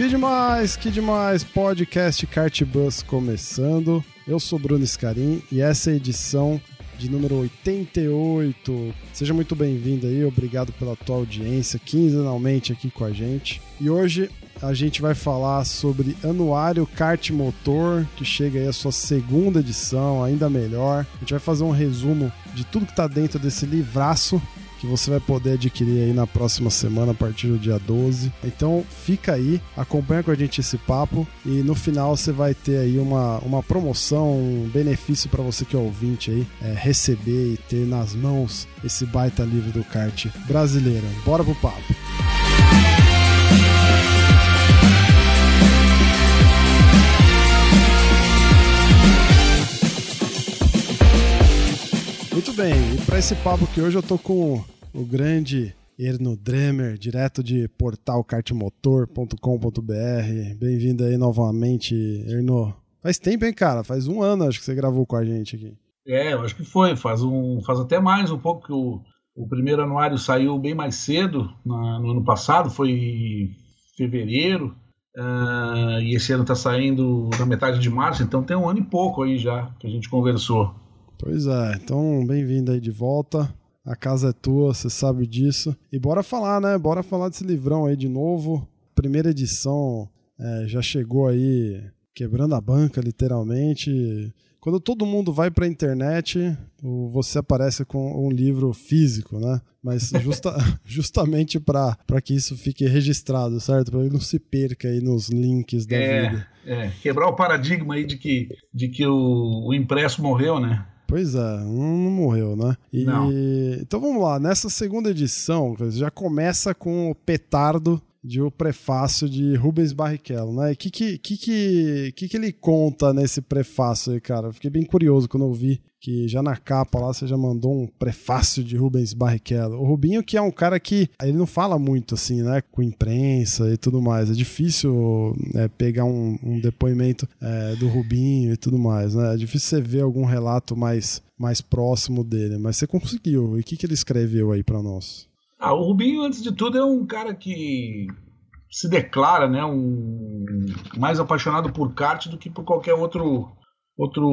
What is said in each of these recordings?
Que demais, que demais! Podcast Kart Bus começando. Eu sou Bruno Scarim e essa é a edição de número 88. Seja muito bem-vindo aí, obrigado pela tua audiência quinzenalmente aqui com a gente. E hoje a gente vai falar sobre Anuário Kart Motor, que chega aí a sua segunda edição, ainda melhor. A gente vai fazer um resumo de tudo que está dentro desse livraço que você vai poder adquirir aí na próxima semana, a partir do dia 12. Então fica aí, acompanha com a gente esse papo e no final você vai ter aí uma, uma promoção, um benefício para você que é ouvinte aí, é, receber e ter nas mãos esse baita livro do kart brasileiro. Bora pro papo! Muito bem, e para esse papo que hoje eu tô com o grande Erno Dremer, direto de portalkartmotor.com.br. Bem-vindo aí novamente, Erno. Faz tempo, hein, cara? Faz um ano acho que você gravou com a gente aqui. É, eu acho que foi. Faz, um, faz até mais um pouco que o, o primeiro anuário saiu bem mais cedo na, no ano passado, foi fevereiro. Uh, e esse ano está saindo na metade de março, então tem um ano e pouco aí já que a gente conversou. Pois é, então bem-vindo aí de volta. A casa é tua, você sabe disso. E bora falar, né? Bora falar desse livrão aí de novo. Primeira edição é, já chegou aí quebrando a banca, literalmente. Quando todo mundo vai para a internet, você aparece com um livro físico, né? Mas justa, justamente para que isso fique registrado, certo? Para ele não se perca aí nos links da é, vida. É, quebrar o paradigma aí de que, de que o, o impresso morreu, né? Pois é, não morreu, né? E. Então vamos lá, nessa segunda edição, já começa com o petardo de o prefácio de Rubens Barrichello, né? O que que, que, que, que, que ele conta nesse prefácio aí, cara? Eu fiquei bem curioso quando eu vi que já na capa lá você já mandou um prefácio de Rubens Barrichello. O Rubinho que é um cara que ele não fala muito assim, né, com imprensa e tudo mais. É difícil é, pegar um, um depoimento é, do Rubinho e tudo mais, né? É difícil você ver algum relato mais, mais próximo dele, mas você conseguiu. E o que, que ele escreveu aí para nós? Ah, o Rubinho, antes de tudo, é um cara que se declara, né, um mais apaixonado por kart do que por qualquer outro outro,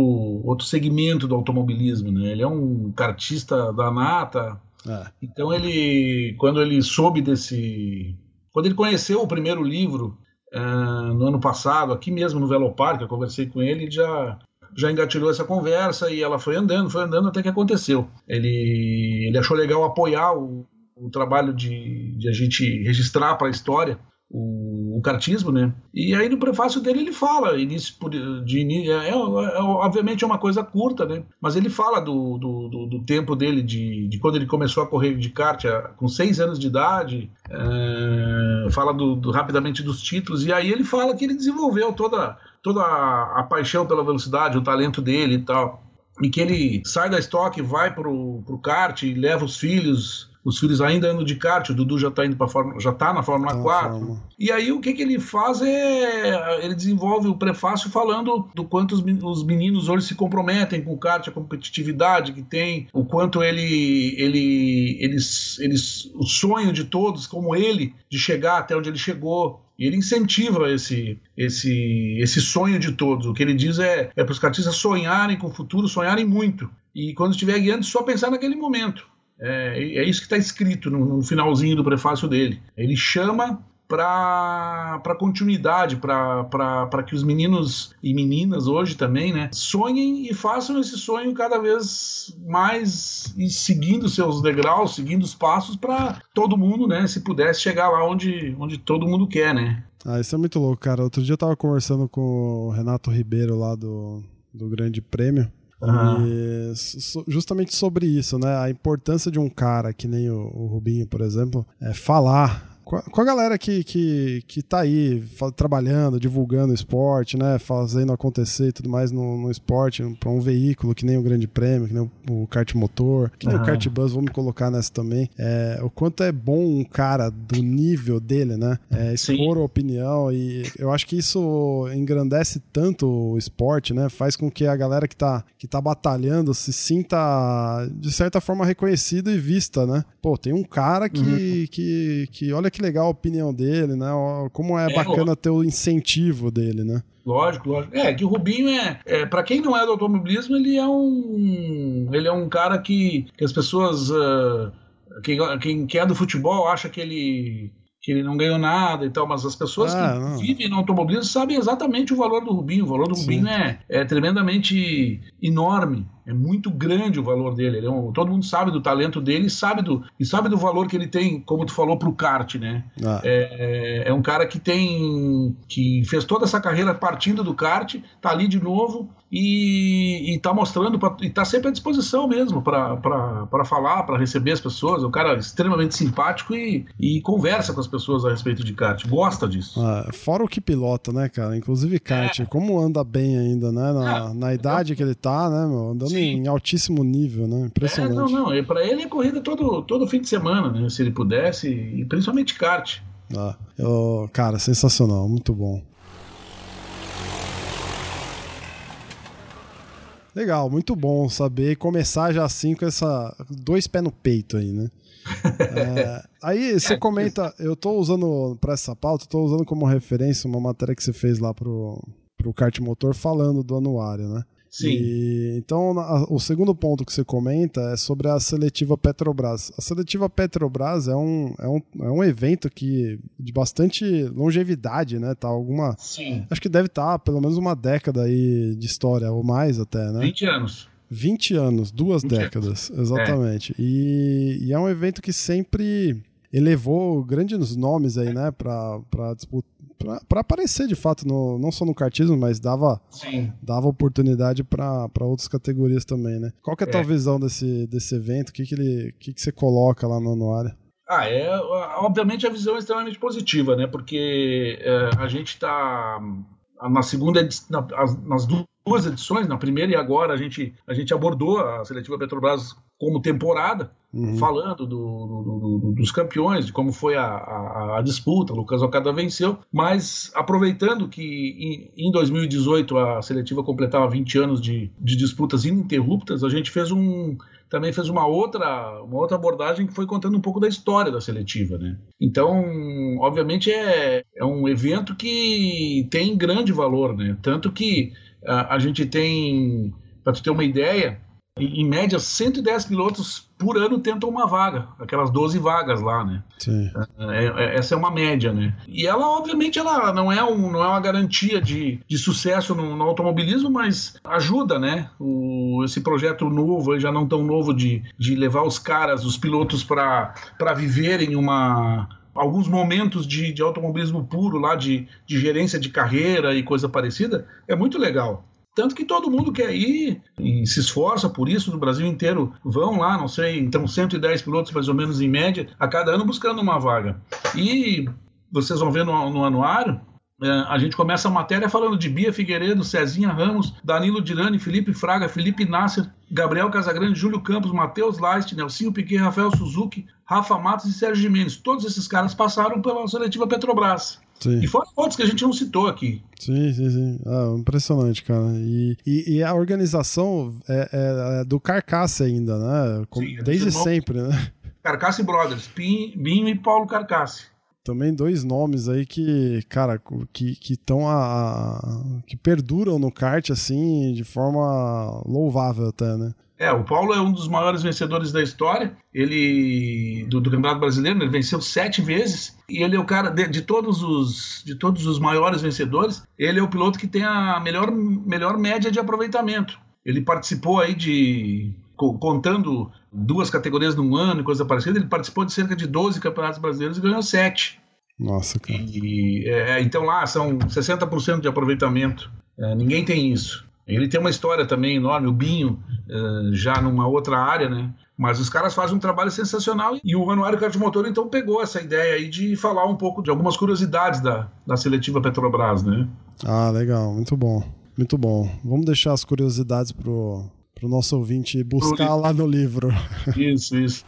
outro segmento do automobilismo, né? Ele é um cartista da nata. É. Então ele, quando ele soube desse, quando ele conheceu o primeiro livro uh, no ano passado, aqui mesmo no Velopark, eu conversei com ele, já já engatilhou essa conversa e ela foi andando, foi andando até que aconteceu. Ele, ele achou legal apoiar o, o trabalho de, de a gente registrar para a história o, o cartismo, né? E aí no prefácio dele ele fala, início de início, é, é, é, obviamente é uma coisa curta, né? Mas ele fala do, do, do, do tempo dele, de, de, quando ele começou a correr de kart com seis anos de idade, é, fala do, rapidamente dos títulos, e aí ele fala que ele desenvolveu toda, toda a, a paixão pela velocidade, o talento dele e tal. E que ele sai da estoque, vai pro, pro kart, leva os filhos os filhos ainda andam de kart, o Dudu já está indo para já tá na Fórmula tá 4. Forma. E aí o que, que ele faz é ele desenvolve o prefácio falando do quanto os, os meninos hoje se comprometem com o kart, a competitividade que tem, o quanto ele ele eles, eles o sonho de todos como ele de chegar até onde ele chegou, e ele incentiva esse, esse, esse sonho de todos. O que ele diz é, é para os kartistas sonharem com o futuro, sonharem muito. E quando estiver guiando, só pensar naquele momento. É, é isso que está escrito no, no, finalzinho do prefácio dele. Ele chama para continuidade, para que os meninos e meninas hoje também, né, sonhem e façam esse sonho cada vez mais e seguindo seus degraus, seguindo os passos para todo mundo, né, se pudesse chegar lá onde, onde todo mundo quer, né. Ah, isso é muito louco, cara. Outro dia eu tava conversando com o Renato Ribeiro lá do, do Grande Prêmio. Uhum. Justamente sobre isso, né? A importância de um cara que nem o, o Rubinho, por exemplo, é falar com a galera que, que, que tá aí trabalhando, divulgando o esporte, né? Fazendo acontecer e tudo mais no, no esporte, para um veículo que nem o Grande Prêmio, que nem o, o kart motor, que nem o kart bus, vamos colocar nessa também. É, o quanto é bom um cara do nível dele, né? É, expor Sim. a opinião e eu acho que isso engrandece tanto o esporte, né? Faz com que a galera que tá, que tá batalhando se sinta, de certa forma, reconhecida e vista, né? Pô, tem um cara que, uhum. que, que olha que legal a opinião dele, né? Como é, é bacana ter o incentivo dele, né? Lógico, lógico. É, que o Rubinho é, é para quem não é do automobilismo, ele é um ele é um cara que, que as pessoas uh, quem, quem, quem é do futebol acha que ele que ele não ganhou nada e tal, mas as pessoas ah, que não. vivem no automobilismo sabem exatamente o valor do Rubinho. O valor do Sim. Rubinho é, é tremendamente enorme. É muito grande o valor dele. É um, todo mundo sabe do talento dele e sabe do, e sabe do valor que ele tem, como tu falou, para o kart, né? Ah. É, é, um cara que tem. que fez toda essa carreira partindo do kart, tá ali de novo e, está mostrando, pra, e tá sempre à disposição mesmo para falar, para receber as pessoas. É um cara extremamente simpático e, e conversa com as pessoas a respeito de kart. Gosta disso. Ah, fora o que pilota, né, cara? Inclusive kart. É. Como anda bem ainda, né? Na, é. na idade que ele tá, né, meu? Andando Sim. em altíssimo nível, né? Impressionante. É, não, não. Para ele é corrida todo, todo fim de semana, né? Se ele pudesse, e principalmente kart. Ah, eu, cara, sensacional, muito bom. Legal, muito bom saber começar já assim com essa dois pés no peito aí, né? É, aí você comenta, eu tô usando para essa pauta, tô usando como referência uma matéria que você fez lá pro, pro kart motor falando do anuário, né? Sim. E, então, a, o segundo ponto que você comenta é sobre a seletiva Petrobras. A seletiva Petrobras é um, é um, é um evento que de bastante longevidade, né? Tá alguma. Sim. Acho que deve estar tá pelo menos uma década aí de história, ou mais até, né? 20 anos. 20 anos, duas 20 décadas, anos. exatamente. É. E, e é um evento que sempre elevou grandes nomes aí, né, para para aparecer de fato, no, não só no kartismo, mas dava, dava oportunidade para outras categorias também, né? Qual que é a tua é. visão desse, desse evento? O que, que, ele, que, que você coloca lá no anuário? Ah, é, obviamente a visão é extremamente positiva, né? Porque é, a gente está na segunda na, nas duas edições, na primeira e agora a gente a gente abordou a seletiva Petrobras como temporada, uhum. falando do, do, do, dos campeões, de como foi a, a, a, disputa, o Lucas Okada venceu, mas aproveitando que em, em 2018 a seletiva completava 20 anos de, de disputas ininterruptas, a gente fez um também fez uma outra, uma outra abordagem que foi contando um pouco da história da seletiva, né? Então, obviamente é, é um evento que tem grande valor, né? Tanto que a, gente tem, para tu ter uma ideia, em média, 110 pilotos por ano tentam uma vaga, aquelas 12 vagas lá, né? Sim. É, é, essa é uma média, né? E ela, obviamente, ela não é, um, não é uma garantia de, de sucesso no, no automobilismo, mas ajuda, né? O, esse projeto novo, já não tão novo, de, de levar os caras, os pilotos, para viverem uma, alguns momentos de, de automobilismo puro lá, de, de gerência de carreira e coisa parecida, é muito legal. Tanto que todo mundo quer ir e se esforça por isso, no Brasil inteiro vão lá, não sei, então 110 pilotos mais ou menos em média, a cada ano buscando uma vaga. E vocês vão ver no, no anuário, a gente começa a matéria falando de Bia Figueiredo, Cezinha Ramos, Danilo Dirani, Felipe Fraga, Felipe Nasser, Gabriel Casagrande, Júlio Campos, Matheus Leist, Nelsinho Piquet, Rafael Suzuki, Rafa Matos e Sérgio Jimenez. Todos esses caras passaram pela seletiva Petrobras. Sim. E fora outros que a gente não citou aqui. Sim, sim, sim. Ah, impressionante, cara. E, e, e a organização é, é, é, do Carcaça ainda, né? Sim, Desde sempre, né? Carcaça Brothers, Binho e Paulo Carcaça. Também dois nomes aí que, cara, que estão a, a, que perduram no kart assim de forma louvável até, né? É, o Paulo é um dos maiores vencedores da história. Ele do, do Campeonato Brasileiro, ele venceu sete vezes e ele é o cara de, de, todos os de todos os maiores vencedores. Ele é o piloto que tem a melhor melhor média de aproveitamento. Ele participou aí de contando duas categorias num ano e coisa parecida, ele participou de cerca de 12 campeonatos brasileiros e ganhou sete. Nossa, cara. E, é, então lá são 60% de aproveitamento. É, ninguém tem isso. Ele tem uma história também enorme, o Binho, uh, já numa outra área, né? Mas os caras fazem um trabalho sensacional e o Anuário Cardimotor então pegou essa ideia aí de falar um pouco de algumas curiosidades da, da seletiva Petrobras, né? Ah, legal, muito bom, muito bom. Vamos deixar as curiosidades pro, pro nosso ouvinte buscar lá no livro. Isso, isso.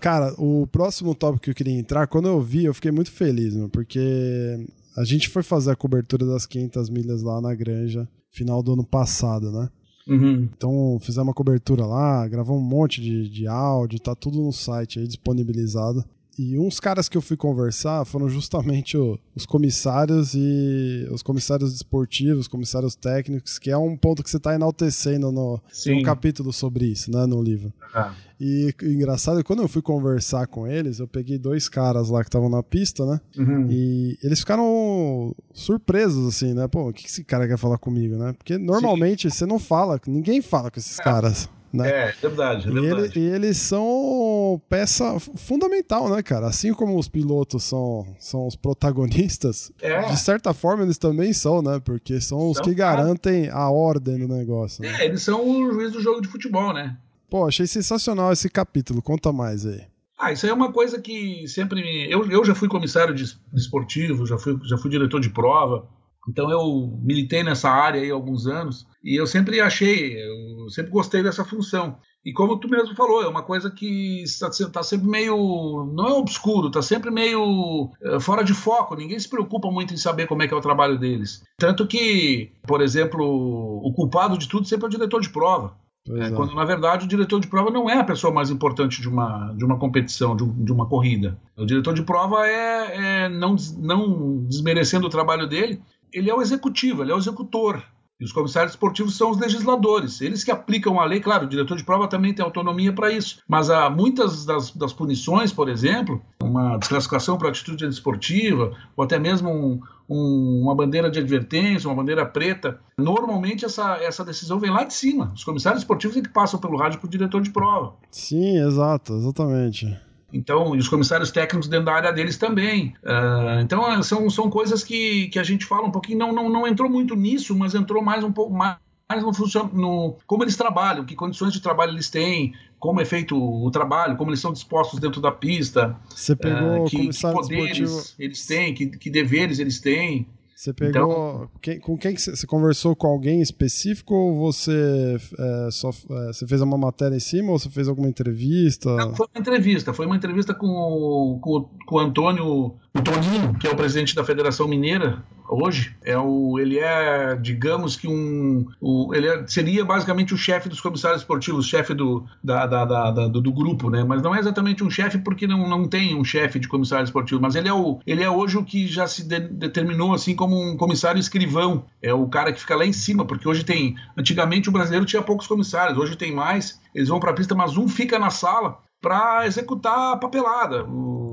Cara, o próximo tópico que eu queria entrar, quando eu vi, eu fiquei muito feliz, meu, porque a gente foi fazer a cobertura das 500 milhas lá na Granja, final do ano passado, né? Uhum. Então fizemos uma cobertura lá, gravamos um monte de, de áudio, tá tudo no site aí disponibilizado. E uns caras que eu fui conversar foram justamente o, os comissários e os comissários esportivos, comissários técnicos, que é um ponto que você está enaltecendo no um capítulo sobre isso, né, no livro. Ah. E engraçado, quando eu fui conversar com eles, eu peguei dois caras lá que estavam na pista, né? Uhum. E eles ficaram surpresos, assim, né? Pô, o que esse cara quer falar comigo, né? Porque normalmente Sim. você não fala, ninguém fala com esses é. caras. Né? É, é verdade, é verdade. E, ele, e, eles são peça fundamental, né, cara? Assim como os pilotos são, são os protagonistas, é. de certa forma eles também são, né? Porque são, são os que garantem a ordem do negócio. Né? É, eles são o juiz do jogo de futebol, né? Pô, achei sensacional esse capítulo. Conta mais aí. Ah, isso aí é uma coisa que sempre me... eu, eu já fui comissário de, de esportivo, já fui, já fui diretor de prova. Então eu militei nessa área aí há alguns anos e eu sempre achei, eu sempre gostei dessa função. E como tu mesmo falou, é uma coisa que está tá sempre meio. não é obscuro, está sempre meio é, fora de foco. Ninguém se preocupa muito em saber como é que é o trabalho deles. Tanto que, por exemplo, o culpado de tudo sempre é o diretor de prova. É, quando na verdade o diretor de prova não é a pessoa mais importante de uma, de uma competição, de, de uma corrida. O diretor de prova é, é não, não desmerecendo o trabalho dele, ele é o executivo, ele é o executor. E os comissários esportivos são os legisladores, eles que aplicam a lei. Claro, o diretor de prova também tem autonomia para isso, mas há muitas das, das, punições, por exemplo, uma desclassificação para atitude esportiva, ou até mesmo um, um, uma bandeira de advertência, uma bandeira preta, normalmente essa, essa decisão vem lá de cima. Os comissários esportivos é que passam pelo rádio para o diretor de prova. Sim, exato, exatamente. Então, e os comissários técnicos dentro da área deles também. Uh, então, são, são coisas que, que a gente fala um pouquinho, não, não, não entrou muito nisso, mas entrou mais um pouco mais no, no como eles trabalham, que condições de trabalho eles têm, como é feito o trabalho, como eles são dispostos dentro da pista, Você pegou uh, que, que poderes esportivo... eles têm, que, que deveres eles têm. Você pegou. Então, quem, com quem você, você conversou com alguém específico ou você é, só é, você fez uma matéria em cima ou você fez alguma entrevista? Não, foi uma entrevista. Foi uma entrevista com, com, com o Antônio o Toninho, que é o presidente da Federação Mineira, hoje é o ele é digamos que um o, ele é, seria basicamente o chefe dos comissários esportivos chefe do, da, da, da, do, do, grupo né? Mas não é exatamente um chefe porque não, não tem um chefe de comissário esportivo mas ele é o ele é hoje o que já se de, determinou assim como um comissário escrivão. É o cara que fica lá em cima porque hoje tem antigamente o brasileiro tinha poucos comissários hoje tem mais eles vão para a pista mas um fica na sala para executar a papelada. O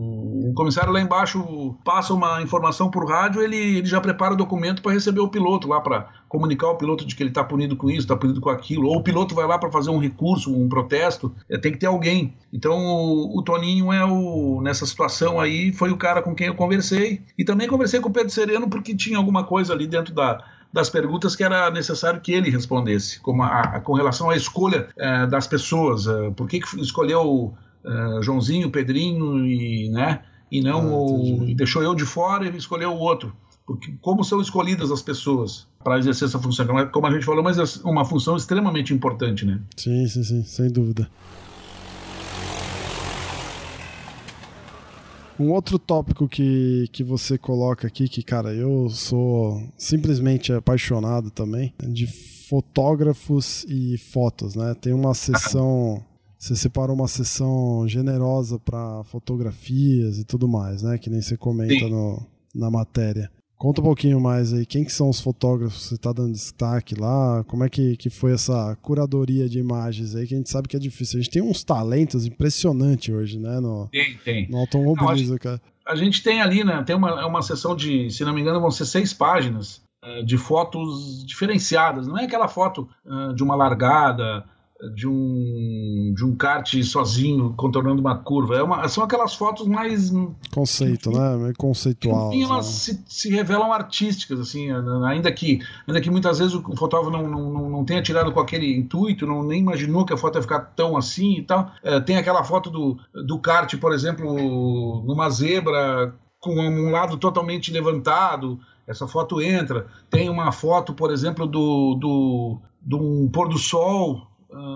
comissário lá embaixo passa uma informação por rádio, ele, ele já prepara o documento para receber o piloto lá, para comunicar ao piloto de que ele está punido com isso, está punido com aquilo. Ou o piloto vai lá para fazer um recurso, um protesto, é, tem que ter alguém. Então o, o, Toninho é o nessa situação aí foi o cara com quem eu conversei e também conversei com o Pedro Sereno porque tinha alguma coisa ali dentro da das perguntas que era necessário que ele respondesse, como a, a, com relação à escolha é, das pessoas. É, por que, que escolheu é, Joãozinho, Pedrinho e, né, e não ah, o, deixou eu de fora e escolheu o outro. Porque como são escolhidas as pessoas para exercer essa função? Como a gente falou, mas é uma função extremamente importante, né? Sim, sim, sim, sem dúvida. Um outro tópico que, que você coloca aqui, que, cara, eu sou simplesmente apaixonado também, de fotógrafos e fotos, né? Tem uma sessão você separou uma sessão generosa para fotografias e tudo mais, né? Que nem você comenta no, na matéria. Conta um pouquinho mais aí, quem que são os fotógrafos que você está dando destaque lá? Como é que, que foi essa curadoria de imagens aí, que a gente sabe que é difícil. A gente tem uns talentos impressionantes hoje, né? No, tem, tem. No automobilismo, não, cara. A gente tem ali, né? Tem uma, uma sessão de, se não me engano, vão ser seis páginas uh, de fotos diferenciadas. Não é aquela foto uh, de uma largada, de um de um kart sozinho contornando uma curva. É uma, são aquelas fotos mais conceito, né? Meio conceitual. Enfim, elas né? se, se, revelam artísticas, assim, ainda que ainda que muitas vezes o fotógrafo não, não, não tenha tirado com aquele intuito, não nem imaginou que a foto ia ficar tão assim e tal. É, tem aquela foto do, do kart, por exemplo, numa zebra com um lado totalmente levantado. Essa foto entra. Tem uma foto, por exemplo, do, do, de um pôr do sol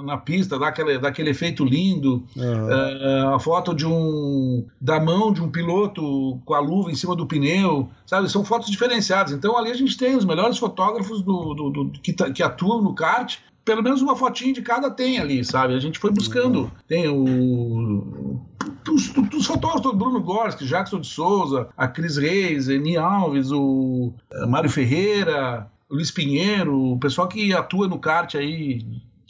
na pista, dá aquele, dá aquele efeito lindo. Uhum. Uh, a foto de um da mão de um piloto com a luva em cima do pneu, sabe? São fotos diferenciadas. Então ali a gente tem os melhores fotógrafos do, do, do que, que atuam no kart pelo menos uma fotinha de cada tem ali, sabe? A gente foi buscando. Uhum. Tem o. Os, os fotógrafos, Bruno Gorski, Jackson de Souza, a Cris Reis, Eni Alves, o eh, Mário Ferreira, o Luiz Pinheiro, o pessoal que atua no kart aí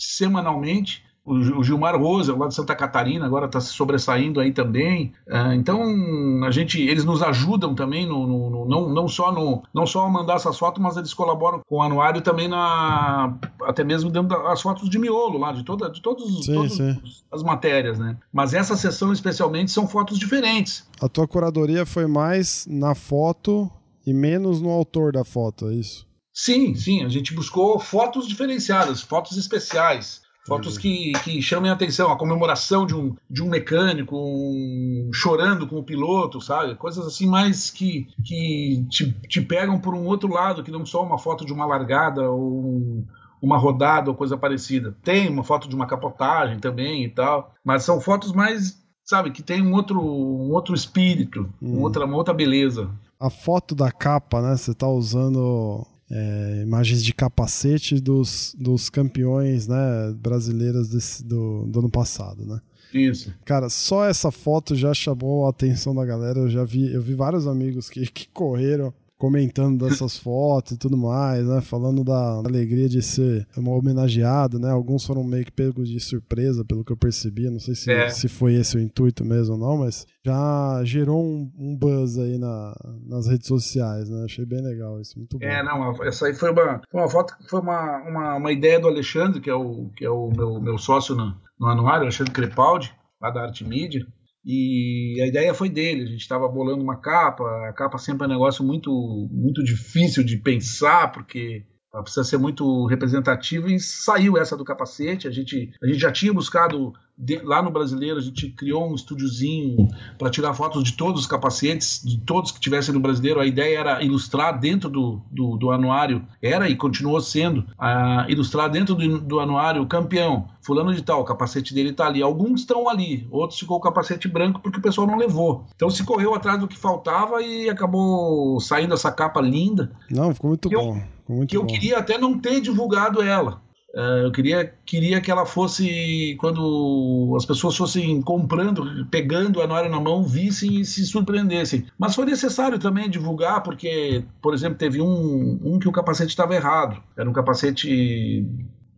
semanalmente o Gilmar Rosa, lá de Santa Catarina, agora está se sobressaindo aí também. É, então, a gente, eles nos ajudam também, no, no, no, não, não, só no, não só a mandar essas fotos, mas eles colaboram com o anuário também, na, até mesmo dentro das fotos de miolo, lá, de, toda, de todos, sim, todas sim. as matérias. Né? Mas essa sessão, especialmente, são fotos diferentes. A tua curadoria foi mais na foto e menos no autor da foto, é isso? Sim, sim. A gente buscou fotos diferenciadas, fotos especiais. Fotos uhum. que, que chamem a atenção, a comemoração de um, de um mecânico, um, chorando com o piloto, sabe? Coisas assim mais que, que te, te pegam por um outro lado, que não só uma foto de uma largada ou uma rodada ou coisa parecida. Tem uma foto de uma capotagem também e tal, mas são fotos mais, sabe, que tem um outro, um outro espírito, uma, uhum. outra, uma outra beleza. A foto da capa, né? Você tá usando é, imagens de capacete dos, dos campeões né, brasileiros desse, do, do ano passado, né? Isso. Cara, só essa foto já chamou a atenção da galera. Eu já vi, eu vi vários amigos que, que correram comentando dessas fotos e tudo mais, né? Falando da alegria de ser uma homenageado, né? Alguns foram meio que pegos de surpresa, pelo que eu percebi. Não sei se, é. se foi esse o intuito mesmo ou não, mas já gerou um, um buzz aí na, nas redes sociais, né? Achei bem legal isso, muito bom. É, não, essa aí foi uma, uma foto, foi uma, uma, uma ideia do Alexandre, que é o, que é o meu, meu sócio no, no anuário, Alexandre Crepaldi, lá da Arte Mídia. E a ideia foi dele, a gente estava bolando uma capa, a capa sempre é um negócio muito, muito difícil de pensar, porque ela precisa ser muito representativa e saiu essa do capacete. A gente, a gente já tinha buscado de, lá no brasileiro, a gente criou um estúdiozinho para tirar fotos de todos os capacetes, de todos que tivessem no brasileiro. A ideia era ilustrar dentro do, do, do anuário, era e continuou sendo, a, ilustrar dentro do, do anuário o campeão. Fulano de tal, o capacete dele está ali. Alguns estão ali, outros ficou o capacete branco porque o pessoal não levou. Então se correu atrás do que faltava e acabou saindo essa capa linda. Não, ficou muito bom. Eu, muito que bom. eu queria até não ter divulgado ela. Uh, eu queria, queria que ela fosse, quando as pessoas fossem comprando, pegando a Nora na mão, vissem e se surpreendessem. Mas foi necessário também divulgar, porque, por exemplo, teve um, um que o capacete estava errado. Era um capacete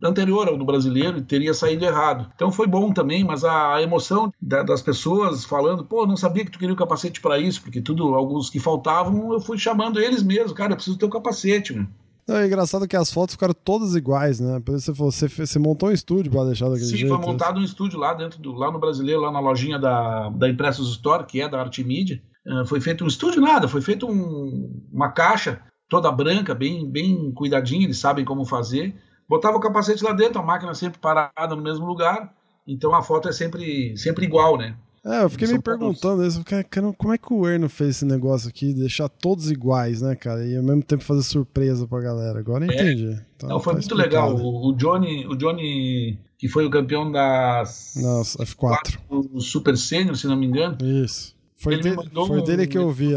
anterior ao do brasileiro e teria saído errado. Então foi bom também, mas a, emoção da, das pessoas falando, pô, não sabia que tu queria o capacete para isso, porque tudo, alguns que faltavam, eu fui chamando eles mesmos, cara, eu preciso ter o capacete, meu. Não, é engraçado que as fotos ficaram todas iguais, né? Por isso você, você montou um estúdio para deixar daquele Sim, jeito. Sim, foi montado um estúdio lá dentro do, lá no Brasileiro, lá na lojinha da, da Impressos Store, que é da Arte Media. Uh, foi feito um estúdio nada, foi feito um, uma caixa toda branca, bem, bem cuidadinha, eles sabem como fazer. Botava o capacete lá dentro, a máquina sempre parada no mesmo lugar, então a foto é sempre, sempre igual, né? É, eu fiquei me perguntando isso, como é que o Erno fez esse negócio aqui, deixar todos iguais, né, cara? E ao mesmo tempo fazer surpresa pra galera. Agora eu é. entendi. Então, Não, foi tá muito legal. O, o, Johnny, o Johnny, que foi o campeão das Nossa, F4. O Super Sênior, se não me engano. Isso. Foi, dele, foi dele que eu vi,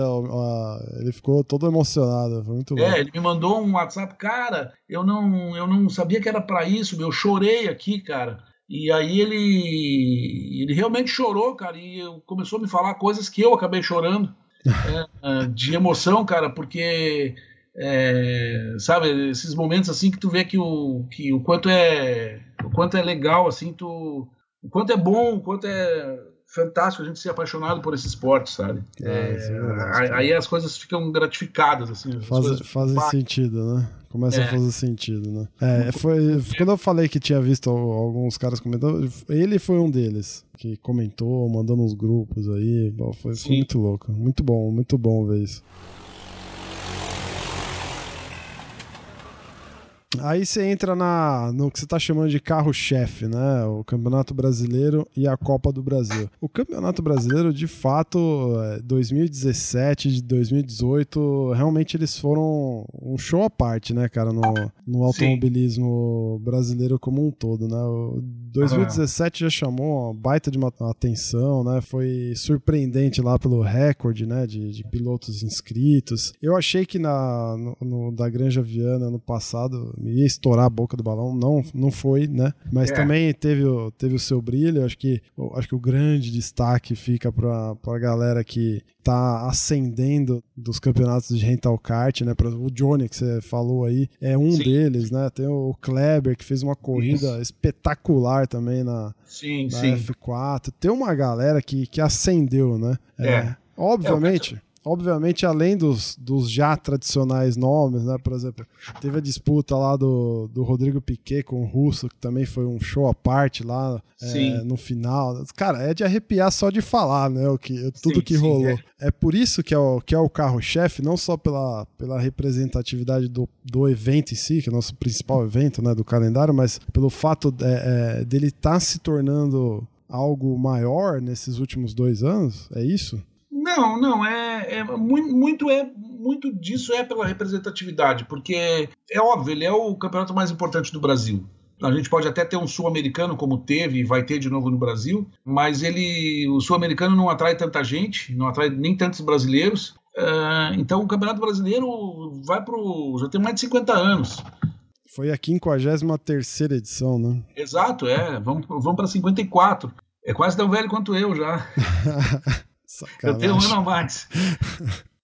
ele ficou todo emocionado, foi muito bom. É, ele me mandou um WhatsApp, cara, eu não, eu não sabia que era para isso, eu chorei aqui, cara. E aí ele, ele realmente chorou, cara, e começou a me falar coisas que eu acabei chorando é, de emoção, cara, porque é, sabe esses momentos assim que tu vê que o que o quanto é o quanto é legal assim tu o quanto é bom o quanto é fantástico a gente ser apaixonado por esse esporte, sabe? É, é, aí as coisas ficam gratificadas, assim. Faz, fazem sentido, né? Começa é. a fazer sentido, né? É, foi. Quando eu falei que tinha visto alguns caras comentando, ele foi um deles que comentou, mandando uns grupos aí. Foi, foi muito louco. Muito bom, muito bom ver isso. Aí você entra na, no que você está chamando de carro-chefe, né? O Campeonato Brasileiro e a Copa do Brasil. O Campeonato Brasileiro, de fato, 2017, de 2018, realmente eles foram um show à parte, né, cara, no, no automobilismo Sim. brasileiro como um todo, né? O 2017 já chamou uma baita de uma atenção, né? Foi surpreendente lá pelo recorde, né, de, de pilotos inscritos. Eu achei que na, no, no da Granja Viana no passado ia estourar a boca do balão, não, não foi, né? Mas é. também teve, o, teve o seu brilho. Acho que, acho que o grande destaque fica para a galera que tá ascendendo dos campeonatos de rental kart, né? O Johnny que você falou aí é um Sim. deles, né? Tem o Kleber que fez uma corrida Isso. espetacular também na, sim, na sim. F4. Tem uma galera que, que ascendeu, né? É. é obviamente. É, obviamente, além dos, dos já tradicionais nomes, né? Por exemplo, teve a disputa lá do, do Rodrigo Piquet com o Russo, que também foi um show à parte lá é, no final. Cara, é de arrepiar só de falar, né? O que, tudo sim, que sim, rolou. É. é. por isso que é o, que é o carro-chefe, não só pela, pela representatividade do, do evento em si, que é o nosso principal evento né, do calendário, mas pelo fato é, é dele estar tá se tornando algo maior nesses últimos dois anos, é isso? Não, não, é, é muito, muito, é muito disso é pela representatividade, porque é óbvio, ele é o campeonato mais importante do Brasil. A gente pode até ter um sul-americano como teve e vai ter de novo no Brasil, mas ele, o sul-americano não atrai tanta gente, não atrai nem tantos brasileiros. Uh, então o Campeonato Brasileiro vai pro já tem mais de 50 anos. Foi a 53 edição, né? Exato, é. Vamos, vamos para 54. É quase tão velho quanto eu já. Sacanagem. Eu tenho um ano a mais.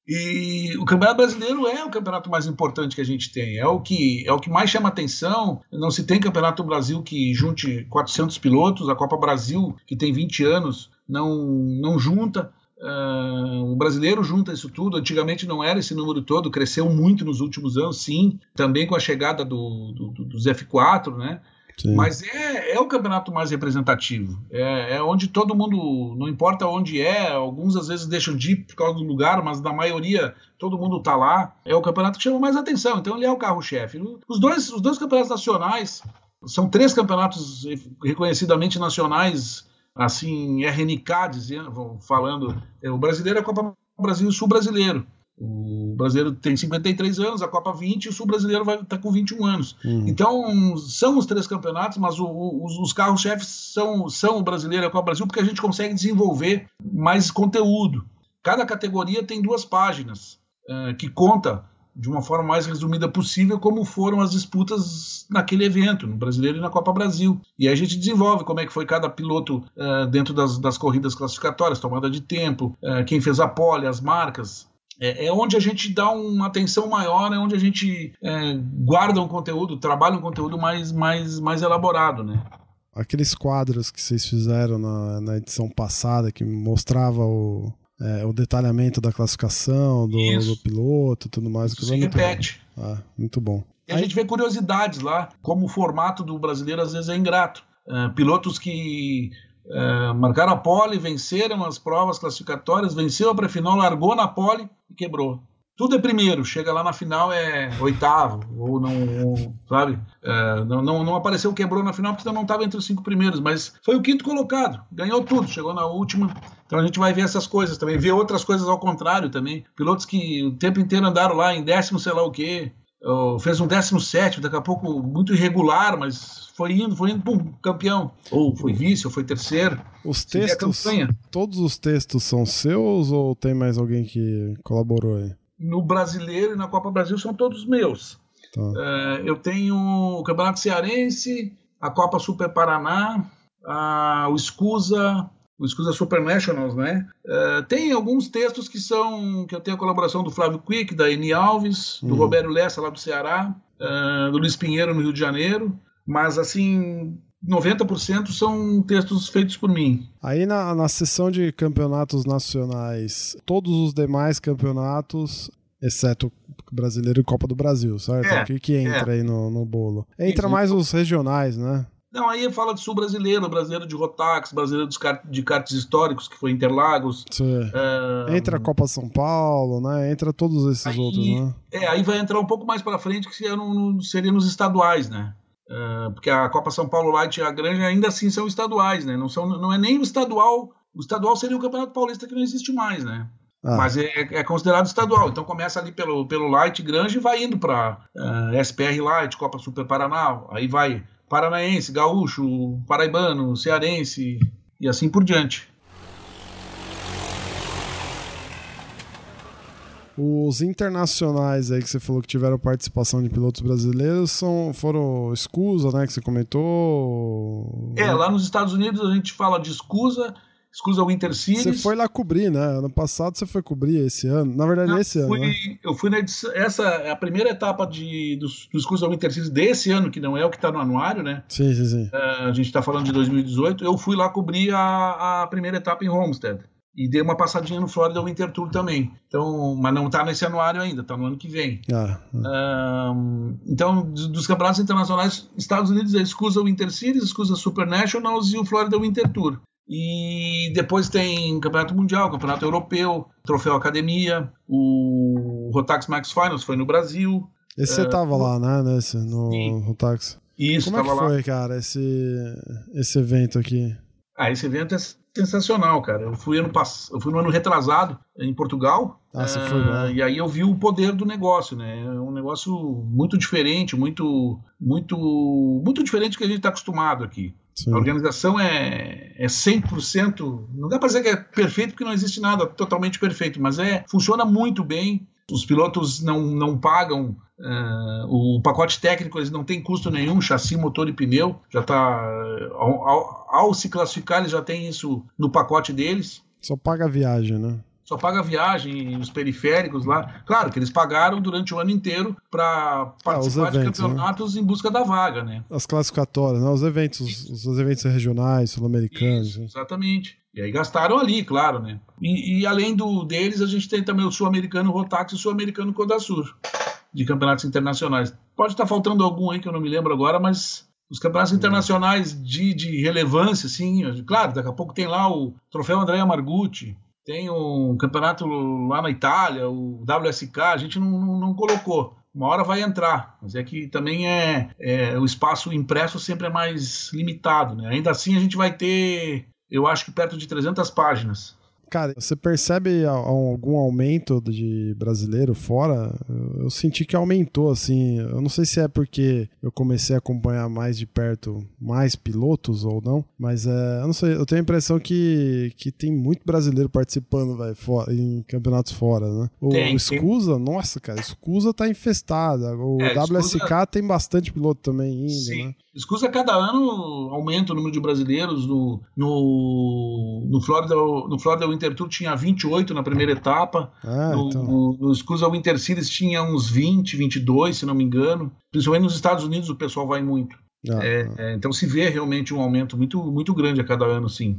E o Campeonato Brasileiro é o campeonato mais importante que a gente tem. É o que, é o que mais chama atenção. Não se tem Campeonato Brasil que junte 400 pilotos. A Copa Brasil, que tem 20 anos, não, não junta. Uh, o brasileiro junta isso tudo. Antigamente não era esse número todo, cresceu muito nos últimos anos, sim. Também com a chegada do, do, do, dos F4, né? Sim. Mas é, é o campeonato mais representativo. É, é, onde todo mundo, não importa onde é, alguns às vezes deixam de ir por causa do lugar, mas na maioria todo mundo está lá. É o campeonato que chama mais atenção, então ele é o carro-chefe. Os dois, os dois campeonatos nacionais são três campeonatos reconhecidamente nacionais, assim, RNK, dizendo, falando. O brasileiro é a Copa Brasil Sul Brasileiro. O brasileiro tem 53 anos, a Copa 20 e o sul-brasileiro vai estar tá com 21 anos. Uhum. Então, são os três campeonatos, mas o, o, os, os carros-chefes são, são o brasileiro e a Copa Brasil porque a gente consegue desenvolver mais conteúdo. Cada categoria tem duas páginas uh, que conta de uma forma mais resumida possível como foram as disputas naquele evento, no Brasileiro e na Copa Brasil. E aí a gente desenvolve como é que foi cada piloto uh, dentro das, das, corridas classificatórias, tomada de tempo, uh, quem fez a pole, as marcas, é, é, onde a gente dá uma atenção maior, é onde a gente é, guarda um conteúdo, trabalha um conteúdo mais, mais, mais elaborado, né? Aqueles quadros que vocês fizeram na, na edição passada, que mostrava o, é, o detalhamento da classificação, do, do piloto tudo mais. Isso se repete. Bom. Ah, muito bom. E a Aí... gente vê curiosidades lá, como o formato do brasileiro às vezes é ingrato. É, pilotos que é, marcaram a pole, venceram as provas classificatórias, venceu a pré-final, largou na pole e quebrou. Tudo é primeiro, chega lá na final é oitavo, ou não, sabe? É, não, não, não, apareceu, quebrou na final porque não estava entre os cinco primeiros, mas foi o quinto colocado, ganhou tudo, chegou na última. Então a gente vai ver essas coisas também, ver outras coisas ao contrário também. Pilotos que o tempo inteiro andaram lá em décimo, sei lá o quê, fez um 17, daqui a pouco muito irregular, mas foi indo, foi indo, pum, campeão. Ou foi vice, ou foi terceiro. Os textos, todos os textos são seus ou tem mais alguém que colaborou aí? No Brasileiro e na Copa Brasil são todos meus. Tá. Uh, eu tenho o Campeonato Cearense, a Copa Super Paraná, a, o Escusa, o Escusa Super Nationals, né? Uh, tem alguns textos que são que eu tenho a colaboração do Flávio Quick, da Eni Alves, do uhum. Roberto Lessa lá do Ceará, uh, do Luiz Pinheiro no Rio de Janeiro, mas assim 90% são textos feitos por mim. Aí na, na sessão de campeonatos nacionais, todos os demais campeonatos, exceto brasileiro e Copa do Brasil, certo? É, o que, que entra é. aí no, no bolo? Entra mais os regionais, né? Não, aí fala de sul brasileiro, brasileiro de Rotax, brasileiro dos kart, de karts históricos, que foi Interlagos. É, Entra a Copa São Paulo, né? Entra todos esses Aí- outros, né? É, aí vai entrar um pouco mais para frente, que seria, no- seria nos estaduais, né? É, porque a Copa São Paulo Light e a Granja ainda assim são estaduais, né? Não, são, não é nem o estadual. O estadual seria o Campeonato Paulista que não existe mais, né? Ah, Mas é, é considerado estadual. Então começa ali pelo, pelo Light Granja e vai indo para SPR Light, Copa Super Paraná. Aí vai Paranaense, Gaúcho, Paraibano, Cearense e assim por diante. Os internacionais aí que você falou que tiveram participação de pilotos brasileiros são, foram Escusa, né? Que você comentou. É, lá nos Estados Unidos a gente fala de Escusa, Escusa Winter Series. Você foi lá cobrir, né? Ano passado você foi cobrir esse ano. Na verdade, Não, esse ano. fui- né? Eu fui na edição. Essa é a primeira etapa de, do, do Escusa Winter Series desse ano, que não é o que está no anuário, né? Sim, sim, sim. É, a gente está falando de 2018. Eu fui lá cobrir a, a primeira etapa em Homestead. E dei uma passadinha no Florida Winter Tour também. Então, mas não está nesse anuário ainda, está no ano que vem. Ah, Ahn, então, dos dos campeonatos internacionais, Estados Unidos é Escusa Winter Series, Super Nationals e o Florida Winter Tour. E depois tem Campeonato Mundial, Campeonato Europeu, Troféu Academia, o Rotax Max Finals foi no Brasil. esse você tava lá, né? Nesse, no É, Sim. Rotax. Isso, Como é que lá. foi, cara, esse, esse evento aqui? Ah, esse evento é sensacional, cara. Eu fui ano pass... eu fui no ano retrasado em Portugal. Ah, você ah, foi lá. E aí eu vi o poder do negócio, né? É um negócio muito diferente, muito, muito, muito diferente do que a gente está acostumado aqui. Sim. A organização é, é 100%. Não dá para dizer que é perfeito, porque não existe nada totalmente perfeito, mas é funciona muito bem. Os pilotos não, não pagam ah, o pacote técnico, eles não têm custo nenhum, chassi, motor e pneu. Já está ao, ao- ao se classificar, eles já têm isso no pacote deles. Só paga a viagem, né? Só paga a viagem e os periféricos lá. Claro que eles pagaram durante o ano inteiro para participar Ah, eventos, de campeonatos em busca da vaga, né? As classificatórias, né? Os eventos, os, os eventos regionais, sul-americanos. Né? exatamente. E aí gastaram ali, claro, né? E, e além do deles, a gente tem também o sul-americano Rotax e o sul-americano Codasur, de campeonatos internacionais. Pode estar faltando algum aí que eu não me lembro agora, mas os campeonatos internacionais de, de relevância, assim, claro, daqui a pouco tem lá o troféu Andrea Margutti, tem um campeonato lá na Itália, o WSK, a gente não, não, não colocou. Uma hora vai entrar, mas é que também é, é o espaço impresso sempre é mais limitado, né? Ainda assim a gente vai ter, eu acho que perto de 300 páginas. Cara, você percebe algum aumento de brasileiro fora? Eu- senti que aumentou, assim. Eu não sei se é porque eu comecei a acompanhar mais de perto mais pilotos ou não, mas é, eu não sei. Eu tenho a impressão que, que tem muito brasileiro participando, velho, fora- em campeonatos fora, né? O, Tem, o Scusa, nossa, cara, o Scusa tá infestada. O É, WSK Scusa- tem bastante piloto também indo, Sim. né? Escusa cada ano aumenta o número de brasileiros. No, no, no, Florida, no Florida Winter Tour tinha 28 na primeira etapa. Ah, no, então. no, no Escusa Winter Series tinha uns 20, 22, se não me engano. Principalmente nos Estados Unidos o pessoal vai muito. Ah, É, é, então se vê realmente um aumento muito, muito grande a cada ano, sim.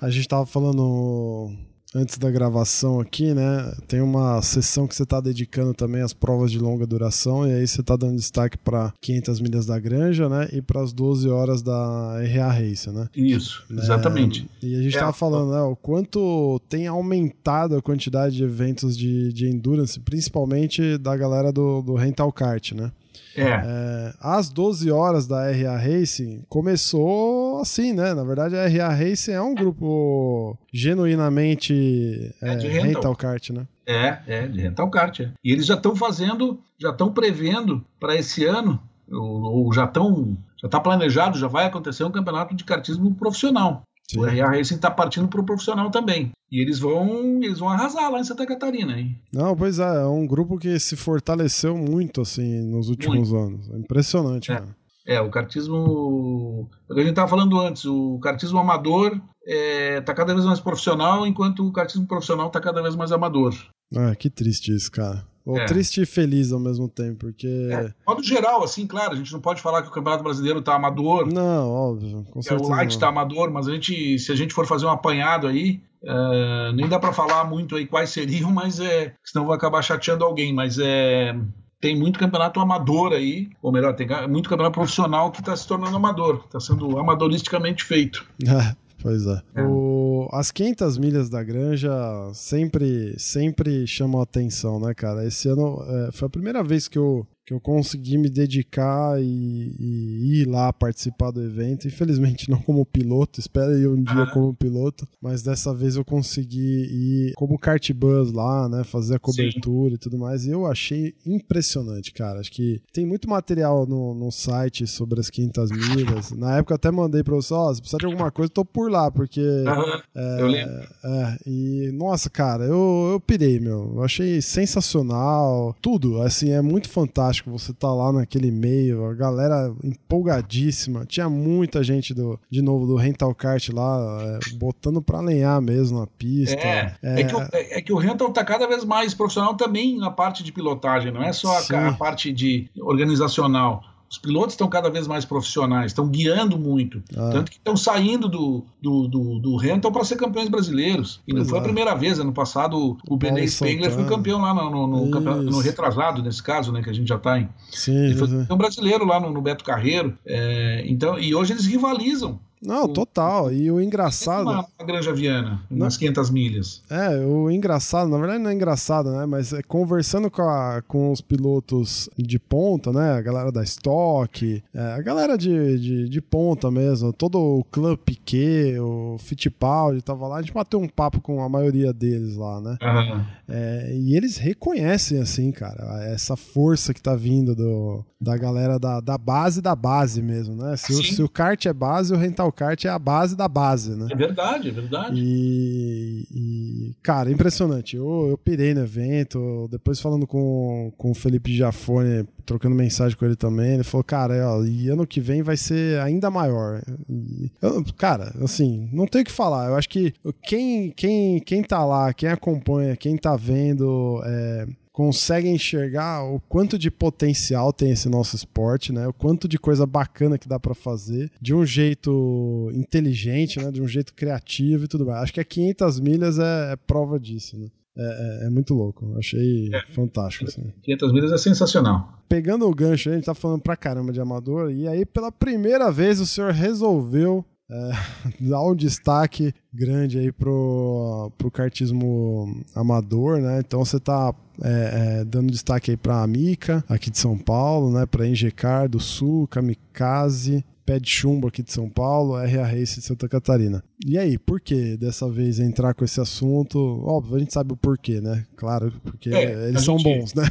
A gente tava falando antes da gravação aqui, né? Tem uma sessão que você tá dedicando também às provas de longa duração, e aí você tá dando destaque para 500 milhas da Granja, né? E para as 12 horas da RA Race, né? Isso, exatamente. E a gente É, tava falando, né? O quanto tem aumentado a quantidade de eventos de, de endurance, principalmente da galera do, do rental kart, né? É, É, às 12 horas da RA Racing começou assim, né? Na verdade, a RA Racing é um grupo genuinamente É é, de rental. rental kart, né? é, é, de rental kart. é. E eles já estão fazendo, já estão prevendo para esse ano, ou, ou já estão, já está planejado, já vai acontecer um campeonato de kartismo profissional. Sim. O RA Racing está partindo para o profissional também. E eles vão, eles vão arrasar lá em Santa Catarina, hein? Não, pois é, é um grupo que se fortaleceu muito assim nos últimos anos. É impressionante, É. cara. É, o kartismo. O que a gente estava falando antes, o kartismo amador está cada vez mais profissional, enquanto o kartismo profissional está cada vez mais amador. Ah, que triste isso, cara. Ou é. triste e feliz ao mesmo tempo, porque. É, modo geral, assim, claro, a gente não pode falar que o Campeonato Brasileiro tá amador. Não, óbvio. Com é, o Light tá amador, mas a gente, se a gente for fazer um apanhado aí, é, nem dá para falar muito aí quais seriam, mas é. Senão vai acabar chateando alguém, mas é tem muito campeonato amador aí, ou melhor, tem muito campeonato profissional que está se tornando amador, está sendo amadoristicamente feito. Pois é. é. O, as 500 milhas da Granja sempre, sempre chamam atenção, né, cara? Esse ano é, foi a primeira vez que eu, que eu consegui me dedicar e, e, ir lá participar do evento. Infelizmente não como piloto, espero ir um dia como piloto, mas dessa vez eu consegui ir como kart bus lá, né, fazer a cobertura Sim. e tudo mais. E eu achei impressionante, cara. Acho que tem muito material no, no site sobre as 500 milhas. Na época eu até mandei para você, ó, oh, se precisar de alguma coisa, tô por lá, porque uhum, é, eu lembro. É, e nossa, cara, eu, eu pirei, meu. Eu achei sensacional, tudo, assim, é muito fantástico fantástico você tá lá naquele meio, a galera empolgadíssima. Tinha muita gente do, de novo, do rental kart lá, é, botando pra lenhar mesmo na pista. É, é... é, que o, é, é que o rental tá cada vez mais profissional também na parte de pilotagem, não é só a, a parte de organizacional os pilotos estão cada vez mais profissionais, estão guiando muito. Ah. Tanto que estão saindo do, do, do, do rental para ser campeões brasileiros. E não foi a primeira vez. Ano passado o Benê Spengler foi campeão lá no, no, no, no, retrasado, nesse caso, né? Que a gente já está em. Sim, Ele foi campeão brasileiro lá no, no Beto Carreiro. É, então, e hoje eles rivalizam. Não, total. E o engraçado. Uma, uma Granja Viana, umas 500 milhas. É, o engraçado, na verdade não é engraçado, né? Mas é conversando com, a, com os pilotos de ponta, né? A galera da Stock, é, a galera de, de, de, ponta mesmo, todo o Club Piquet, o Fittipaldi tava lá, a gente bateu um papo com a maioria deles lá, né? Uhum. É, e eles reconhecem, assim, cara, essa força que tá vindo do, da galera da, da base da base mesmo, né? Se, o, se o kart é base, o rental kart é a base da base, né? É verdade, é verdade. E, e cara, impressionante. Eu, eu pirei no evento, depois falando com, com o Felipe Giafone, trocando mensagem com ele também, ele falou, cara, ó, e ano que vem vai ser ainda maior. E, eu, cara, assim, não tem o que falar. Eu acho que quem, quem, quem tá lá, quem acompanha, quem tá vendo... É, consegue enxergar o quanto de potencial tem esse nosso esporte, né? O quanto de coisa bacana que dá para fazer de um jeito inteligente, né? De um jeito criativo e tudo mais. Acho que a 500 milhas é, é prova disso, né? É, é, é, muito louco. Achei é. fantástico. Assim. 500 milhas é sensacional. Pegando o gancho, a gente tá falando pra caramba de amador, e aí pela primeira vez o senhor resolveu é, dar um destaque grande aí pro, pro kartismo amador, né? Então você tá é, é, dando destaque aí pra Amica, aqui de São Paulo, né? Pra Engecar do Sul, Kamikaze, Pé de Chumbo aqui de São Paulo, RA Race de Santa Catarina. E aí, por que dessa vez entrar com esse assunto? Óbvio, a gente sabe o porquê, né? Claro, porque é, eles são gente... bons, né?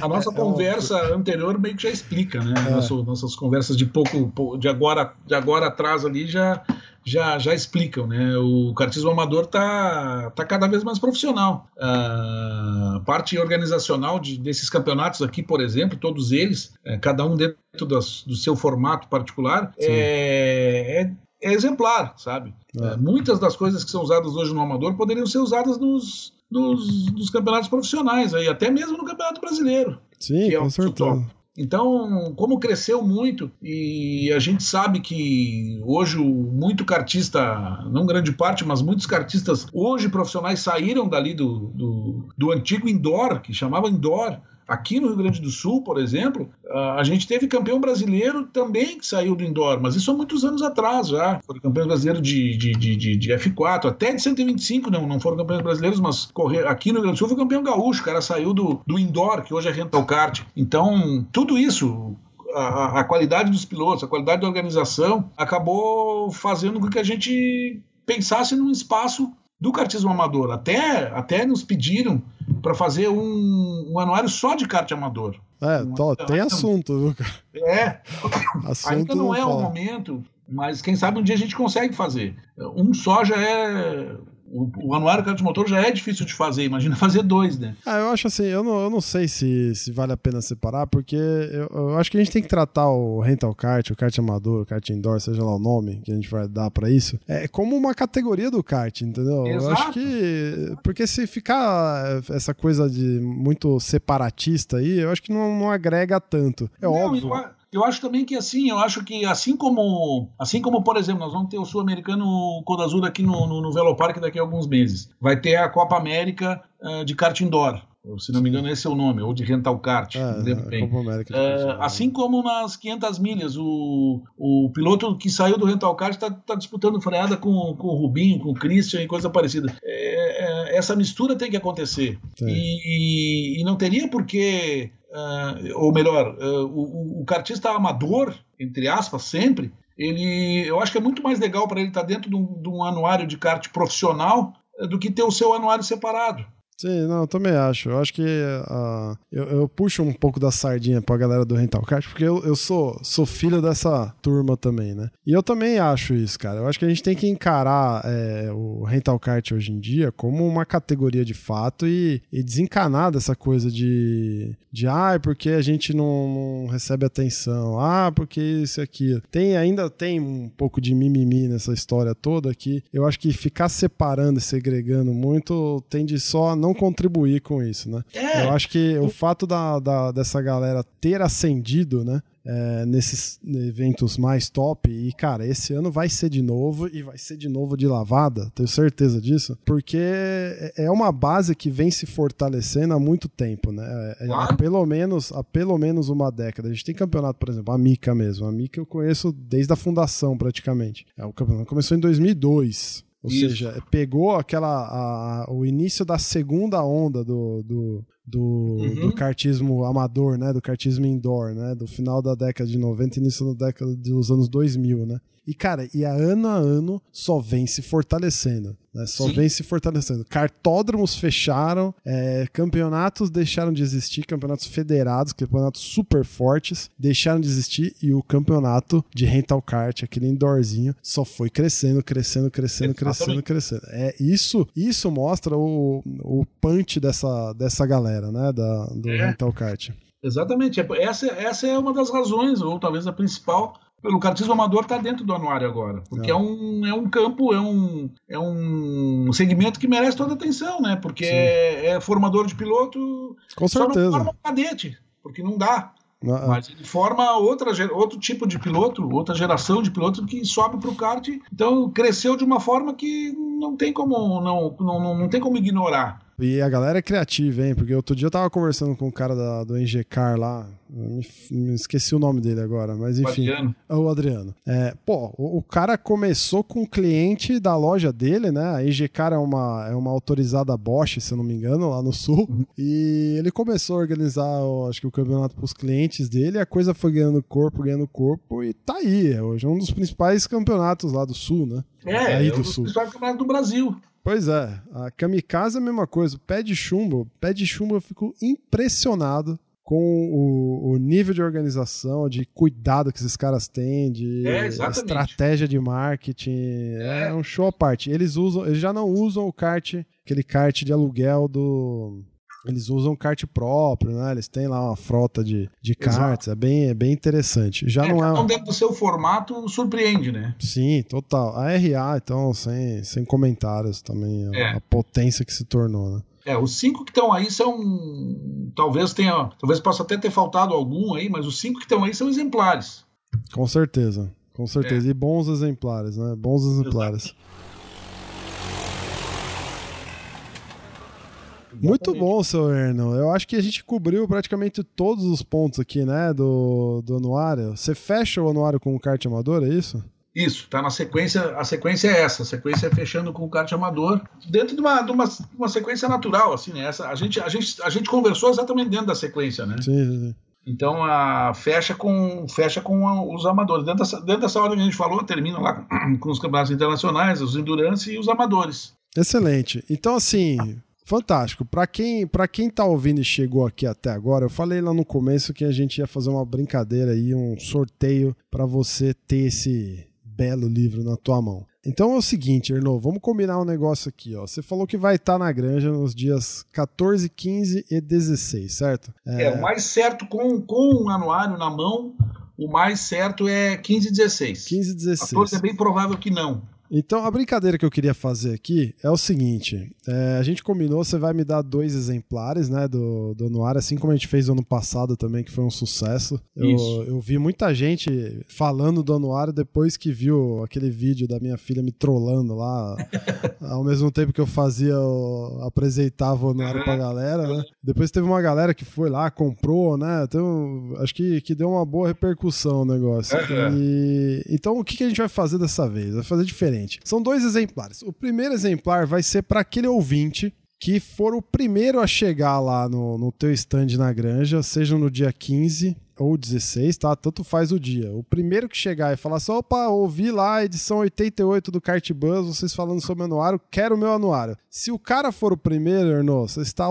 A nossa é, é conversa é anterior meio que já explica, né? É. Nosso, nossas conversas de pouco, de agora, de agora atrás ali já, já, já explicam, né? O kartismo amador tá, tá cada vez mais profissional. A parte organizacional de, desses campeonatos aqui, por exemplo, todos eles, é, cada um dentro das, do seu formato particular, é, é, é, exemplar, sabe? É. muitas das coisas que são usadas hoje no amador poderiam ser usadas nos dos, dos campeonatos profissionais, aí, até mesmo no Campeonato Brasileiro. Sim, é com certeza. Então, como cresceu muito, e a gente sabe que hoje muito cartista, não grande parte, mas muitos cartistas hoje profissionais saíram dali do, do, do antigo indoor, que chamava indoor, Aqui no Rio Grande do Sul, por exemplo, a gente teve campeão brasileiro também que saiu do indoor, mas isso há muitos anos atrás já. Foram campeões brasileiros de, de, de, de, F4, até de 125 não, não foram campeões brasileiros, mas correr, aqui no Rio Grande do Sul foi campeão gaúcho, o cara saiu do, do indoor, que hoje é rental kart. Então, tudo isso a, a, qualidade dos pilotos, a qualidade da organização, acabou fazendo com que a gente pensasse num espaço do kartismo amador. Até, até nos pediram para fazer um, um, anuário só de kart amador. É, tô, tem assunto, viu, cara? É. Assunto Ainda não, não é o momento, mas quem sabe um dia a gente consegue fazer. Um só já é O, o anuário kart motor já é difícil de fazer, imagina fazer dois, né? Ah, eu acho assim, eu não, eu não sei se, se vale a pena separar, porque eu, eu acho que a gente tem que tratar o rental kart, o kart amador, o kart indoor, seja lá o nome que a gente vai dar para isso, é como uma categoria do kart, entendeu? Exato. Eu acho que. Porque se ficar essa coisa de muito separatista aí, eu acho que não, não agrega tanto. É não, óbvio. Eu eu acho também que assim, eu acho que assim como, assim como por exemplo, nós vamos ter o sul-americano Coda Azul aqui no, no, no Velopark daqui a alguns meses. Vai ter a Copa América uh, de kart indoor. Se não me engano, esse é o nome, ou de rental kart, é, não lembro bem. América, uh, assim como nas 500 milhas, o, o piloto que saiu do rental kart está tá disputando freada com, com o Rubinho, com o Christian e coisa parecida. É, é, essa mistura tem que acontecer. E, e, não teria por que uh, ou melhor, uh, o, o kartista amador, entre aspas, sempre, ele, eu acho que é muito mais legal para ele estar tá dentro de um, de um, anuário de kart profissional uh, do que ter o seu anuário separado. Sim, não, eu também acho. Eu acho que uh, eu, eu, puxo um pouco da sardinha pra galera do Rental Kart, porque eu, eu sou, sou filho dessa turma também, né? E eu também acho isso, cara. Eu acho que a gente tem que encarar é, o Rental Kart hoje em dia como uma categoria de fato e, e desencanar dessa coisa de, de ah, porque a gente não, não recebe atenção, ah, porque isso aquilo. Tem, ainda tem um pouco de mimimi nessa história toda que eu acho que ficar separando e segregando muito tende só a não não contribuir com isso, né? É. Eu acho que o fato da, da, dessa galera ter ascendido, né? É, nesses eventos mais top. E, cara, esse ano vai ser de novo e vai ser de novo de lavada, tenho certeza disso, porque é, é uma base que vem se fortalecendo há muito tempo, né? É, é, há pelo menos, há pelo menos uma década. A gente tem campeonato, por exemplo, a Mica mesmo. A Mica eu conheço desde a fundação, praticamente. É, o campeonato começou em 2002. Ou Isso. seja, pegou aquela a, o início da segunda onda do, do, do, uhum. do kartismo amador, né? Do kartismo indoor, né? Do final da década de 90 e início da década dos anos 2000, né? E, cara, e a ano a ano só vem se fortalecendo. Né? Só Sim. vem se fortalecendo. Cartódromos fecharam, é, campeonatos deixaram de existir, campeonatos federados, campeonatos super fortes, deixaram de existir e o campeonato de rental kart, aquele indoorzinho, só foi crescendo, crescendo, crescendo, Exatamente. crescendo, crescendo. É, isso, isso mostra o, o punch dessa, dessa galera, né? Da, do é. rental kart. Exatamente. Essa, essa é uma das razões, ou talvez a principal, pelo kartismo amador está dentro do anuário agora, porque é. é. um, é um campo, é um, é um segmento que merece toda atenção, né? Porque é, é, formador de piloto, com certeza. Só não forma cadete, porque não dá. Ah, Mas ele forma outra, outro tipo de piloto, outra geração de piloto que sobe para o kart. Então cresceu de uma forma que não tem como não, não, não tem como ignorar. E a galera é criativa, hein? Porque outro dia eu tava conversando com o cara da, do Engecar lá. Me, me esqueci o nome dele agora, mas enfim. O Adriano. É o Adriano. É, pô, o, o, cara começou com o cliente da loja dele, né? A Engecar é uma, é uma autorizada Bosch, se eu não me engano, lá no sul. Uhum. E ele começou a organizar, acho que o campeonato pros clientes dele. A coisa foi ganhando corpo, ganhando corpo. E tá aí. Hoje é um dos principais campeonatos lá do sul, né? É, aí é um dos principais campeonatos do Brasil. Pois é, a Kamikaze é a mesma coisa. O pé de chumbo, pé de chumbo eu fico impressionado com o, o, nível de organização, de cuidado que esses caras têm, de é, estratégia de marketing. É. é. um show à parte. Eles usam, eles já não usam o kart, aquele kart de aluguel do eles usam kart próprio, né? Eles têm lá uma frota de, de karts, é bem, é bem interessante. Já é, não é. Dentro do seu formato, surpreende, né? Sim, total. A RA, então, sem, sem comentários também, é. a potência que se tornou, né? É, os cinco que estão aí são. Talvez tenha. Talvez possa até ter faltado algum aí, mas os cinco que estão aí são exemplares. Com certeza. Com certeza. É. E bons exemplares, né? Bons exemplares. Exato. Muito bom, seu Erno. Eu acho que a gente cobriu praticamente todos os pontos aqui, né, do, do anuário. Você fecha o anuário com o kart amador, é isso? Isso, tá na sequência, a sequência é essa, a sequência é fechando com o kart amador, dentro de uma, de uma, uma sequência natural, assim, né? Essa, a, gente, a, gente, a gente conversou exatamente dentro da sequência, né? Sim, sim, sim. Então a, fecha com fecha com a, os amadores. Dentro dessa, dentro dessa ordem que a gente falou, termina lá com, com os campeonatos internacionais, os endurance e os amadores. Excelente. Então, assim, Fantástico. Para quem, pra quem tá ouvindo e chegou aqui até agora, eu falei lá no começo que a gente ia fazer uma brincadeira aí, um sorteio para você ter esse belo livro na tua mão. Então é o seguinte, Erno, vamos combinar um negócio aqui, ó. Você falou que vai estar na granja nos dias 14, 15 e 16, certo? É, é o mais certo com, com um anuário na mão, o mais certo é 15 e 16. 15 e 16. 14 é bem provável que não. Então, a brincadeira que eu queria fazer aqui é o seguinte: é, a gente combinou, você vai me dar dois exemplares, né, do, do Anuário, assim como a gente fez ano passado também, que foi um sucesso. Eu, eu, vi muita gente falando do Anuário depois que viu aquele vídeo da minha filha me trollando lá, ao mesmo tempo que eu fazia, eu apresentava o Anuário pra galera, né? Depois teve uma galera que foi lá, comprou, né? Então, acho que, que deu uma boa repercussão o negócio. E, então, o que, que a gente vai fazer dessa vez? Vai fazer diferente diferente. São dois exemplares. O primeiro exemplar vai ser para aquele ouvinte que for o primeiro a chegar lá no, no teu stand na granja, seja no dia 15 ou 16, tá? Tanto faz o dia. O primeiro que chegar e falar assim: opa, ouvi lá a edição 88 do Kart Buzz, vocês falando sobre o anuário, quero o meu anuário. Se o cara for o primeiro, Erno, você está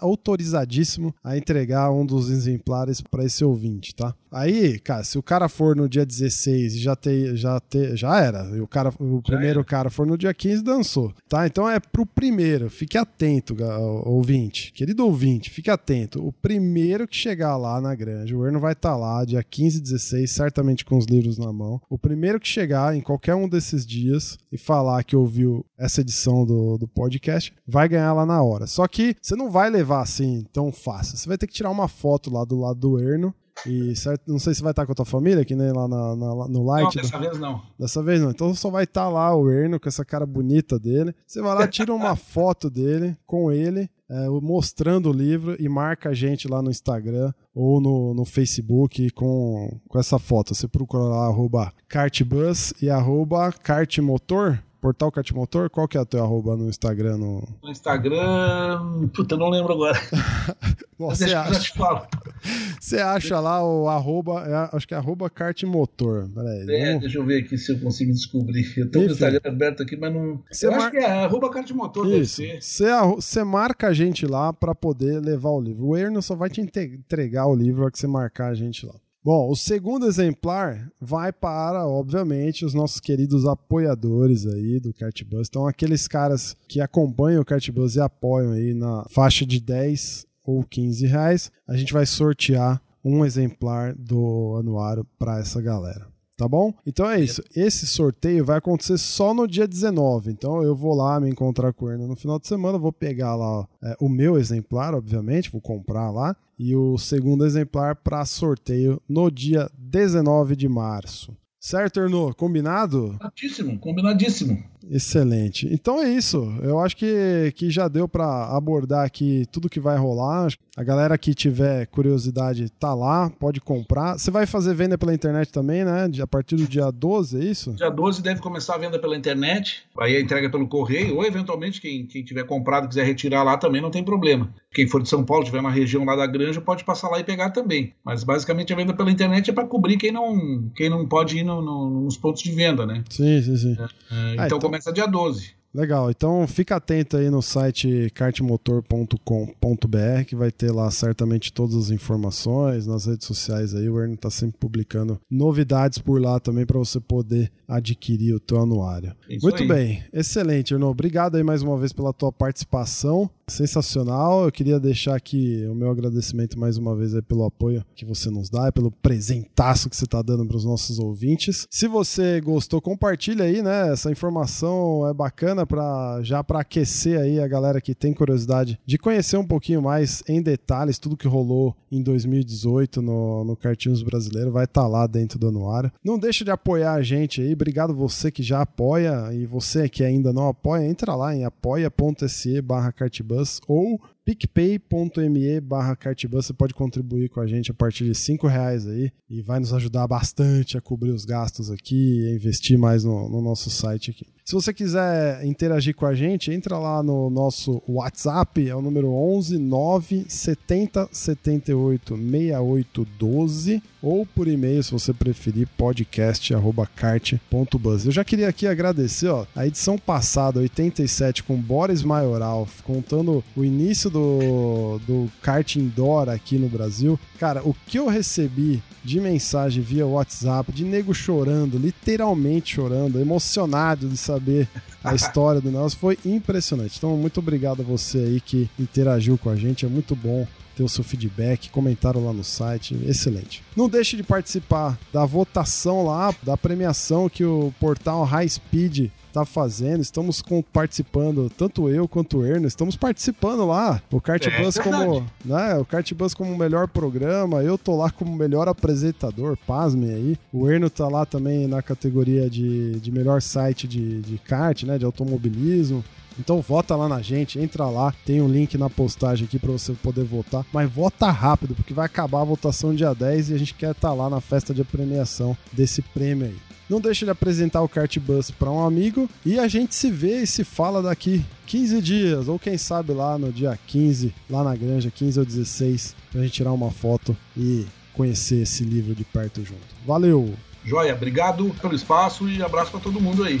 autorizadíssimo a entregar um dos exemplares para esse ouvinte, tá? Aí, cara, se o cara for no dia 16 e já tem, já te, já era. E o cara, o primeiro cara for no dia 15 dançou, tá? Então é pro primeiro. Fique atento, ouvinte, querido ouvinte, fique atento. O primeiro que chegar lá na granja, o Erno vai estar tá lá dia 15 e 16, certamente com os livros na mão. O primeiro que chegar em qualquer um desses dias e falar que ouviu essa edição do, do podcast, vai ganhar lá na hora. Só que você não vai levar assim tão fácil. Você vai ter que tirar uma foto lá do lado do Erno e certo, não sei se vai estar com a tua família, que nem lá na, na, no light. Não, dessa vez não. Dessa vez não. Então só vai estar lá o Erno com essa cara bonita dele. Você vai lá, tira uma foto dele com ele, é, mostrando o livro e marca a gente lá no Instagram ou no, no Facebook com, com essa foto. Você procura lá arroba cartbus e arroba cartmotor Portal Catmotor, qual que é o teu arroba no Instagram? No, no Instagram, puta, eu não lembro agora. você acha, Você acha lá o arroba, é, acho que é arroba kartmotor. Peraí, é, vamos... deixa eu ver aqui se eu consigo descobrir. Eu tenho o Instagram aberto aqui, mas não... Você eu mar... acho que é arroba kartmotor, Isso. Você marca a gente lá para poder levar o livro. O Erno só vai te entregar o livro a que você marcar a gente lá. Bom, o segundo exemplar vai para, obviamente, os nossos queridos apoiadores aí do Cartbus. Então, aqueles caras que acompanham o Cartbus e apoiam aí na faixa de 10 ou 15 reais, a gente vai sortear um exemplar do anuário para essa galera tá bom? Então é isso. Esse sorteio vai acontecer só no dia 19. Então eu vou lá me encontrar com ele no final de semana, vou pegar lá é, o meu exemplar, obviamente, vou comprar lá, e o segundo exemplar para sorteio no dia 19 de março. Certo, Erno? Combinado? Combinadíssimo, combinadíssimo. Excelente. Então é isso. Eu acho que, que já deu para abordar aqui tudo que vai rolar. A galera que tiver curiosidade tá lá, pode comprar. Você vai fazer venda pela internet também, né? A partir do dia 12, é isso? Dia 12 deve começar a venda pela internet. Aí a entrega pelo correio, ou eventualmente quem, quem tiver comprado quiser retirar lá também não tem problema. Quem for de São Paulo, tiver na região lá da granja, pode passar lá e pegar também. Mas basicamente a venda pela internet é para cobrir quem não, quem não pode ir no, no, nos pontos de venda, né? Sim, sim, sim. É, é, ah, então, então começa dia 12. Legal, então fica atento aí no site kartmotor.com.br que vai ter lá certamente todas as informações nas redes sociais aí. O Erno está sempre publicando novidades por lá também para você poder adquirir o teu anuário. Isso Muito aí. bem, excelente, Erno. Obrigado aí mais uma vez pela tua participação. Sensacional. Eu queria deixar aqui o meu agradecimento mais uma vez pelo apoio que você nos dá, pelo presentaço que você está dando para os nossos ouvintes. Se você gostou, compartilha aí, né? Essa informação é bacana para já para aquecer aí a galera que tem curiosidade de conhecer um pouquinho mais em detalhes tudo que rolou em 2018 no, no Cartinhos Brasileiro, vai estar tá lá dentro do anuário. Não deixa de apoiar a gente aí, obrigado você que já apoia e você que ainda não apoia, entra lá em apoia.se barra cartbus ou picpay.me barra cartbus, você pode contribuir com a gente a partir de cinco reais aí e vai nos ajudar bastante a cobrir os gastos aqui e investir mais no, no nosso site aqui. Se você quiser interagir com a gente, entra lá no nosso WhatsApp, é o número 11 9 70 78 68 12 ou por e-mail, se você preferir, podcast@cart.buzz. Eu já queria aqui agradecer, ó, a edição passada, 87 com Boris Maioral, contando o início do, do kart indoor aqui no Brasil, cara, o que eu recebi de mensagem via WhatsApp, de nego chorando, literalmente chorando, emocionado de saber a história do negócio, foi impressionante. Então, muito obrigado a você aí que interagiu com a gente, é muito bom ter o seu feedback, comentaram lá no site, excelente. Não deixe de participar da votação lá, da premiação que o portal High Speed está fazendo. Estamos com, participando, tanto eu quanto o Erno, estamos participando lá. O Kart é, Bus como, né, o Kart Bus como melhor programa, eu tô lá como melhor apresentador, pasmem aí. O Erno tá lá também na categoria de, de melhor site de, de kart, né, de automobilismo. Então vota lá na gente, entra lá, tem um link na postagem aqui para você poder votar, mas vota rápido, porque vai acabar a votação dia 10 e a gente quer estar tá lá na festa de premiação desse prêmio aí. Não deixe de apresentar o Kart Bus para um amigo e a gente se vê e se fala daqui 15 dias, ou quem sabe lá no dia 15, lá na granja, 15 ou 16, pra gente tirar uma foto e conhecer esse livro de perto junto. Valeu! Joia, obrigado pelo espaço e abraço para todo mundo aí.